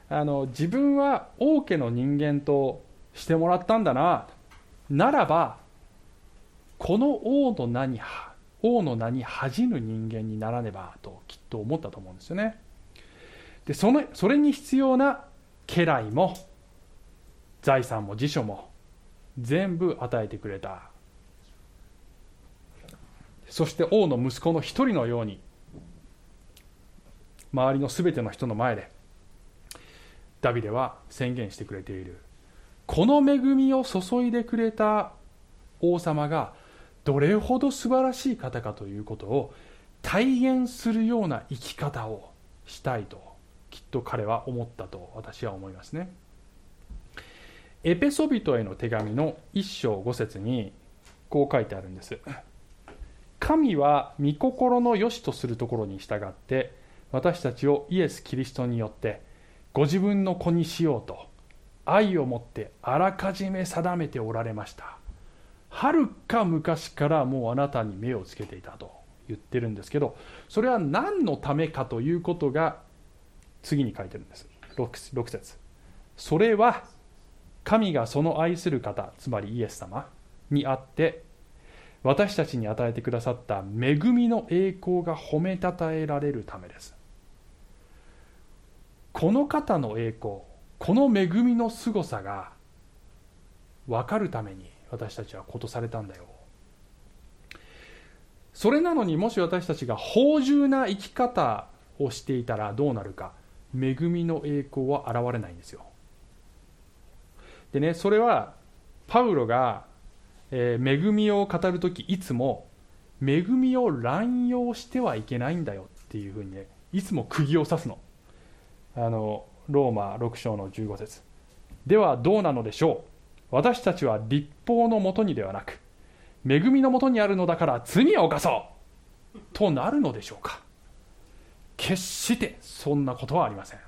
あの自分は王家の人間としてもらったんだなならばこの王の名に王の名に恥じぬ人間にならねばときっと思ったと思うんですよね。でそのそれに必要な家来も財産も辞書も全部与えてくれた。そして王の息子の一人のように周りの全ての人の前でダビデは宣言してくれている。この恵みを注いでくれた王様がどれほど素晴らしい方かということを体現するような生き方をしたいときっと彼は思ったと私は思いますね。エペソビトへの手紙の一章五節にこう書いてあるんです。神は御心の良しとするところに従って私たちをイエス・キリストによってご自分の子にしようと愛をもってあらかじめ定めておられました。はるか昔からもうあなたに目をつけていたと言ってるんですけどそれは何のためかということが次に書いてるんです。6, 6節。それは神がその愛する方つまりイエス様にあって私たちに与えてくださった恵みの栄光が褒めたたえられるためです。この方の栄光この恵みの凄さが分かるために私たちはことされたんだよ。それなのにもし私たちが芳醇な生き方をしていたらどうなるか恵みの栄光は現れないんですよ。でねそれはパウロが、えー、恵みを語る時いつも恵みを乱用してはいけないんだよっていうふうにねいつも釘を刺すの。あのローマ6章の15節。ではどうなのでしょう？私たちは立法のもとにではなく恵みのもとにあるのだから罪を犯そう。となるのでしょうか。決してそんなことはありません。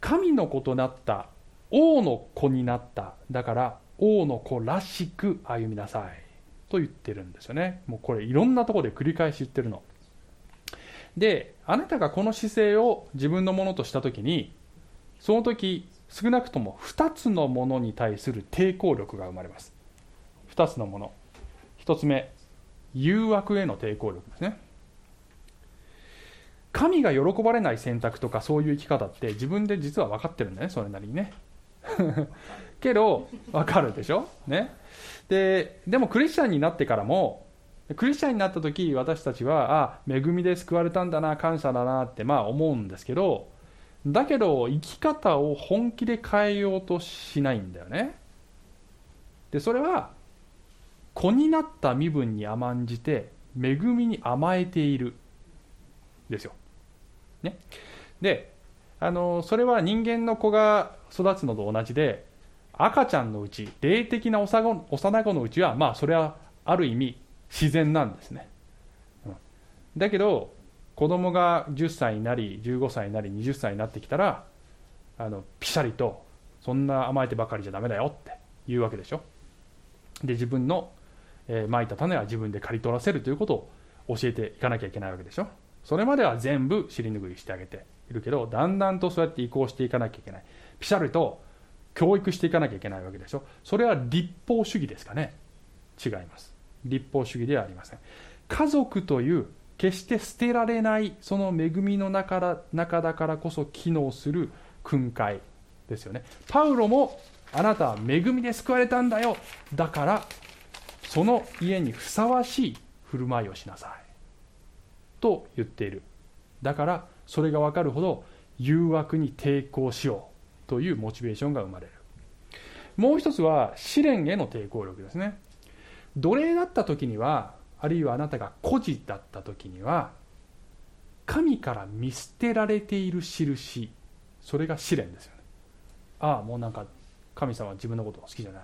神の子となった王の子になった。だから王の子らしく歩みなさい。と言ってるんですよね。もうこれいろんなとこで繰り返し言ってるの。であなたがこの姿勢を自分のものとした時にその時少なくとも2つのものに対する抵抗力が生まれます。2つのもの。1つ目誘惑への抵抗力ですね。神が喜ばれない選択とかそういう生き方って自分で実は分かってるんだねそれなりにね。けど分かるでしょ？ね。ででもクリスチャンになってからもクリスチャンになった時私たちはあ恵みで救われたんだな感謝だなってまあ思うんですけどだけど生き方を本気で変えようとしないんだよね。でそれは子になった身分に甘んじて恵みに甘えている。ですよ。ね、であのそれは人間の子が育つのと同じで赤ちゃんのうち霊的な幼子のうちはまあそれはある意味自然なんですね、うん、だけど子供が10歳になり15歳になり20歳になってきたらあのピシャリとそんな甘えてばかりじゃダメだよって言うわけでしょ。で自分の、えー、まいた種は自分で刈り取らせるということを教えていかなきゃいけないわけでしょ。それまでは全部尻拭いしてあげているけどだんだんとそうやって移行していかなきゃいけない。ピシャリと教育していかなきゃいけないわけでしょ。それは立法主義ですかね。違います。立法主義ではありません。家族という決して捨てられないその恵みの中だ中だからこそ機能する訓戒ですよね。パウロもあなたは恵みで救われたんだよ。だからその家にふさわしい振る舞いをしなさい。と言っている。だからそれが分かるほど誘惑に抵抗しよう。というモチベーションが生まれる。もう一つは試練への抵抗力ですね。奴隷だった時にはあるいはあなたが孤児だった時には神から見捨てられている印それが試練ですよね。ああもうなんか神様は自分のこと好きじゃない。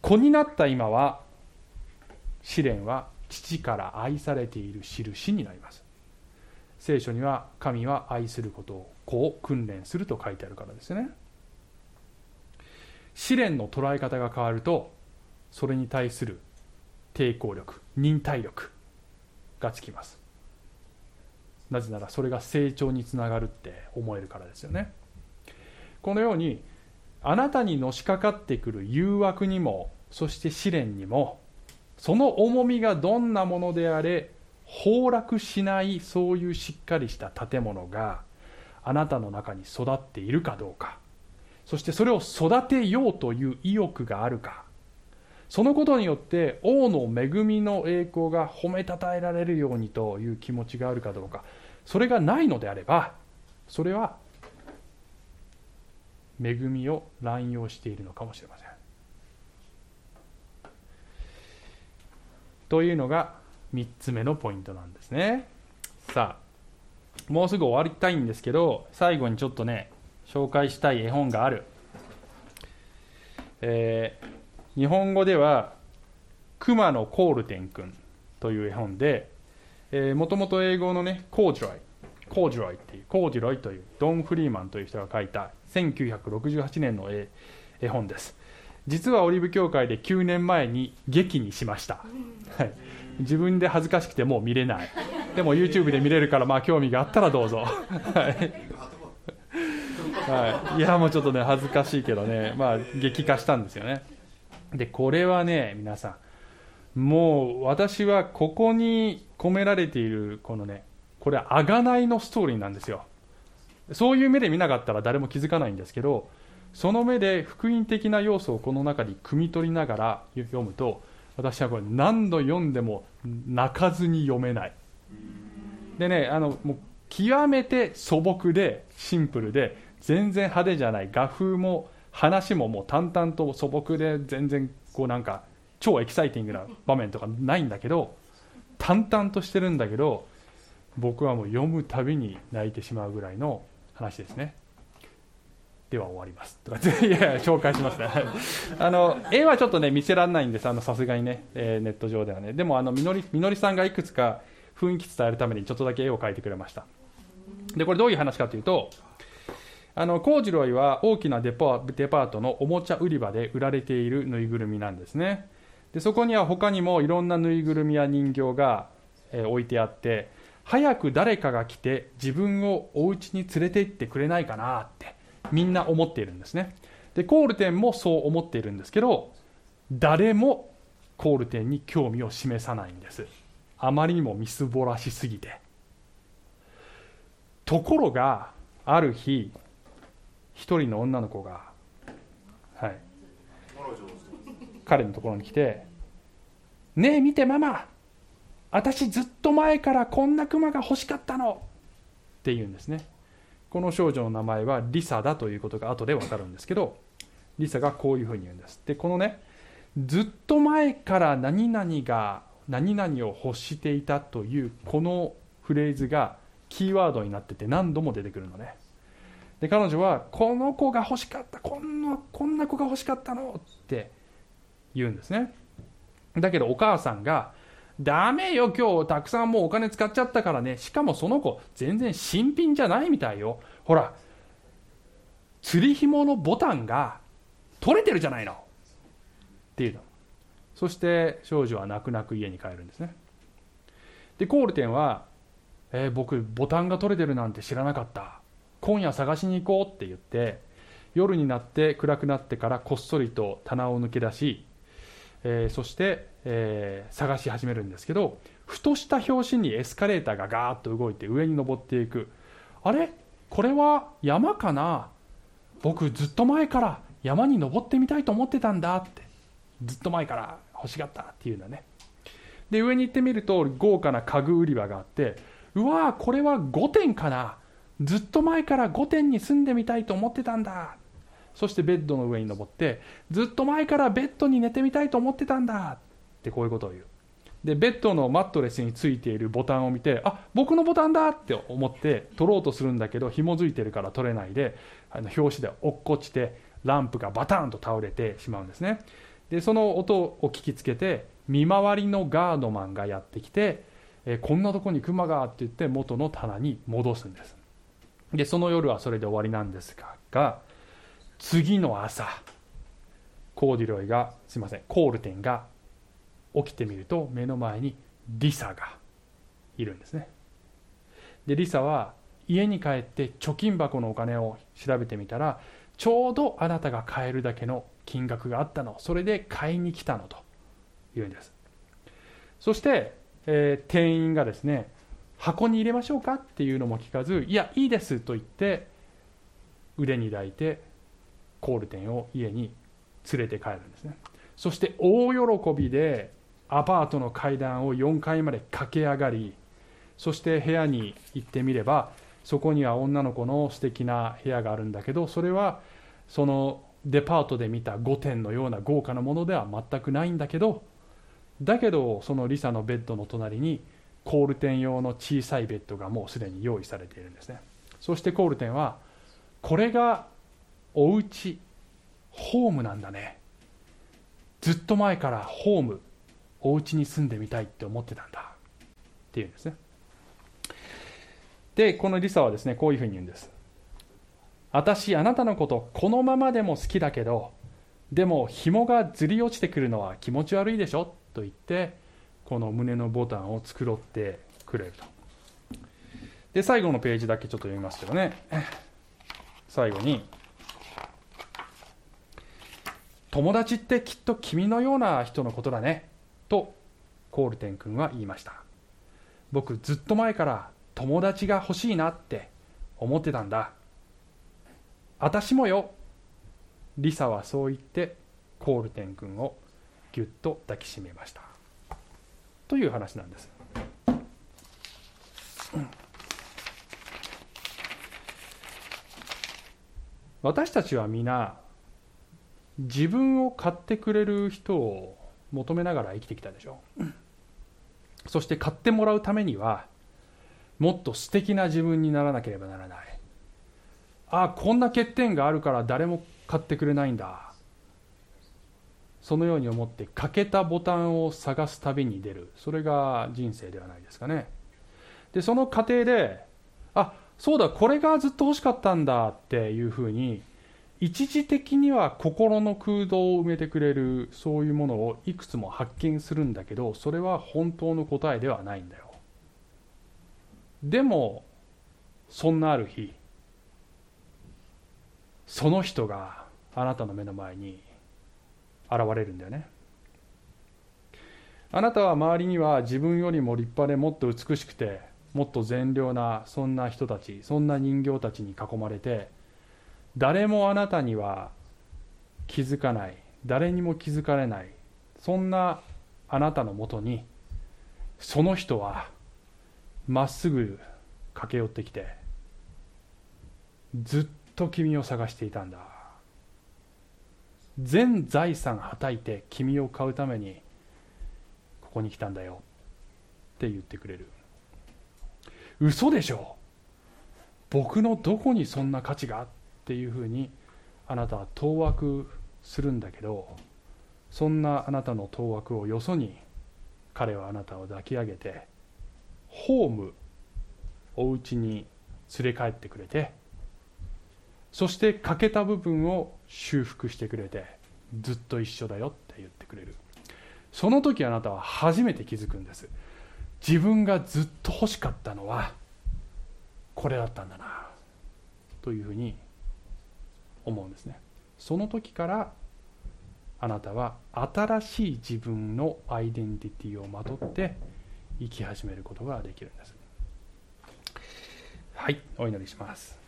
子になった今は試練は父から愛されている印になります。聖書には神は愛することを子を訓練すると書いてあるからですね。試練の捉え方が変わるとそれに対する抵抗力忍耐力がつきます。なぜならそれが成長につながるって思えるからですよね。このようにあなたにのしかかってくる誘惑にもそして試練にもその重みがどんなものであれ崩落しないそういうしっかりした建物があなたの中に育っているかどうかそしてそれを育てようという意欲があるかそのことによって王の恵みの栄光が褒めたたえられるようにという気持ちがあるかどうかそれがないのであればそれは恵みを乱用しているのかもしれません。というのが3つ目のポイントなんですね。さあもうすぐ終わりたいんですけど最後にちょっとね紹介したい絵本がある。えー日本語では熊野コールテン君という絵本でもともと英語のねコージュロイコージロイっていうコージュロイというドン・フリーマンという人が書いた1968年の絵絵本です。実はオリーブ協会で9年前に劇にしました、はい、自分で恥ずかしくてもう見れない。でも YouTube で見れるからまあ興味があったらどうぞ。はい。はい、いやもうちょっとね恥ずかしいけどね。まあ劇化したんですよね。でこれはね皆さんもう私はここに込められているこのねこれは贖いのストーリーなんですよ。そういう目で見なかったら誰も気づかないんですけどその目で福音的な要素をこの中に汲み取りながら読むと私はこれ何度読んでも泣かずに読めない。でねあのもう極めて素朴でシンプルで全然派手じゃない画風も話ももう淡々と素朴で全然こうなんか超エキサイティングな場面とかないんだけど淡々としてるんだけど僕はもう読むたびに泣いてしまうぐらいの話ですね。では終わります。とか いや紹介しますね。あの絵はちょっとね見せられないんです。さすがにね、えー、ネット上ではね。でもあのみのりみのりさんがいくつか雰囲気伝えるためにちょっとだけ絵を描いてくれました。でこれどういう話かというとあのコージロイは大きなデパデパートのおもちゃ売り場で売られているぬいぐるみなんですね。でそこには他にもいろんなぬいぐるみや人形が、えー、置いてあって早く誰かが来て自分をお家に連れて行ってくれないかなってみんな思っているんですね。でコールテンもそう思っているんですけど誰もコールテンに興味を示さないんです。あまりにもみすぼらしすぎて。ところがある日一人の女の子が、はい、彼のところに来て「ねえ見てママ私ずっと前からこんなクマが欲しかったの」って言うんですね。この少女の名前はリサだということが後で分かるんですけどリサがこういうふうに言うんです。でこのねずっと前から何々が何々を欲していたというこのフレーズがキーワードになってて何度も出てくるのね。で彼女はこの子が欲しかったこんなこんな子が欲しかったのって言うんですね。だけどお母さんがダメよ今日たくさんもうお金使っちゃったからね。しかもその子全然新品じゃないみたいよ。ほら釣り紐のボタンが取れてるじゃないの。っていうの。そして少女は泣く泣く家に帰るんですね。でコールテンは、えー、僕ボタンが取れてるなんて知らなかった。今夜探しに行こうって言って夜になって暗くなってからこっそりと棚を抜け出し、えー、そして、えー、探し始めるんですけどふとした拍子にエスカレーターがガーッと動いて上に登っていく。あれ？これは山かな？僕ずっと前から山に登ってみたいと思ってたんだって。ずっと前から欲しがったっていうのね。で上に行ってみると豪華な家具売り場があってうわーこれは5点かな？ずっと前から5点に住んでみたいと思ってたんだ。そしてベッドの上に登ってずっと前からベッドに寝てみたいと思ってたんだ。ってこういうことを言う。でベッドのマットレスについているボタンを見てあ僕のボタンだって思って取ろうとするんだけど紐づいてるから取れないであの表紙で落っこちてランプがバタンと倒れてしまうんですね。でその音を聞きつけて見回りのガードマンがやってきてえこんなとこにクマがって言って元の棚に戻すんです。でその夜はそれで終わりなんですが次の朝コーディロイがすいませんコールテンが起きてみると目の前にリサがいるんですね。でリサは家に帰って貯金箱のお金を調べてみたらちょうどあなたが買えるだけの金額があったの。それで買いに来たのというんです。そして、えー、店員がですね箱に入れましょうかっていうのも聞かずいやいいですと言って腕に抱いてコール店を家に連れて帰るんですね。そして大喜びでアパートの階段を4階まで駆け上がりそして部屋に行ってみればそこには女の子の素敵な部屋があるんだけどそれはそのデパートで見た5点のような豪華なものでは全くないんだけどだけどそのリサのベッドの隣にコールテン用の小さいベッドがもうすでに用意されているんですね。そしてコールテンはこれがお家ホームなんだね。ずっと前からホームお家に住んでみたいって思ってたんだ。っていうんですね。でこのリサはですねこういうふうに言うんです私あなたのことこのままでも好きだけどでも紐がずり落ちてくるのは気持ち悪いでしょ？と言ってこの胸のボタンを繕ってくれると。で最後のページだけちょっと読みますけどね。最後に友達ってきっと君のような人のことだね。とコールテン君は言いました。僕ずっと前から友達が欲しいなって思ってたんだ。私もよ。リサはそう言ってコールテン君をぎゅっと抱きしめました。という話なんです、私たちは皆自分を買ってくれる人を求めながら生きてきたでしょう。そして買ってもらうためにはもっと素敵な自分にならなければならない。ああこんな欠点があるから誰も買ってくれないんだ。そのように思って欠けたボタンを探す旅に出る。それが人生ではないですかね。でその過程であそうだこれがずっと欲しかったんだっていうふうに一時的には心の空洞を埋めてくれるそういうものをいくつも発見するんだけどそれは本当の答えではないんだよ。でもそんなある日その人があなたの目の前に現れるんだよね。あなたは周りには自分よりも立派でもっと美しくてもっと善良なそんな人たちそんな人形たちに囲まれて誰もあなたには気づかない誰にも気づかれないそんなあなたのもとにその人はまっすぐ駆け寄ってきてずっと君を探していたんだ。全財産はたいて君を買うためにここに来たんだよ。って言ってくれる。嘘でしょ。僕のどこにそんな価値が？っていうふうにあなたは当惑するんだけどそんなあなたの当惑をよそに彼はあなたを抱き上げてホームお家に連れ帰ってくれてそして欠けた部分を修復してくれてずっと一緒だよって言ってくれる。その時あなたは初めて気づくんです。自分がずっと欲しかったのはこれだったんだなというふうに思うんですね。その時からあなたは新しい自分のアイデンティティをまとって生き始めることができるんです。はいお祈りします。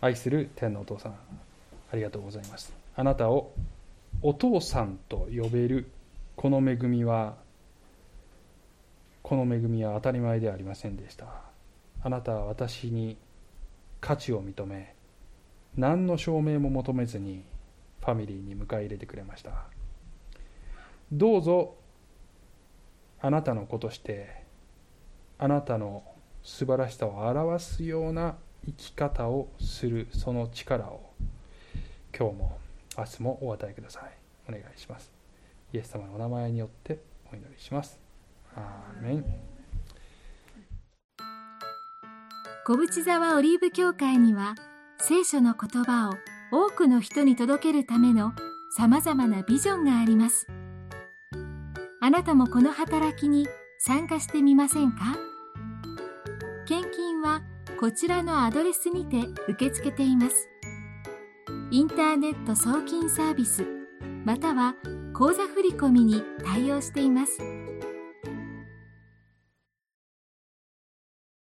愛する天のお父さんありがとうございます。あなたをお父さんと呼べるこの恵みはこの恵みは当たり前ではありませんでした。あなたは私に価値を認め何の証明も求めずにファミリーに迎え入れてくれました。どうぞあなたの子としてあなたの素晴らしさを表すような生き方をするその力を今日も明日もお与えください。お願いします。イエス様のお名前によってお祈りします。アーメン。小淵沢オリーブ教会には聖書の言葉を多くの人に届けるためのさまざまなビジョンがあります。あなたもこの働きに参加してみませんか？献金はこちらのアドレスにて受け付けています。インターネット送金サービスまたは口座振込に対応しています。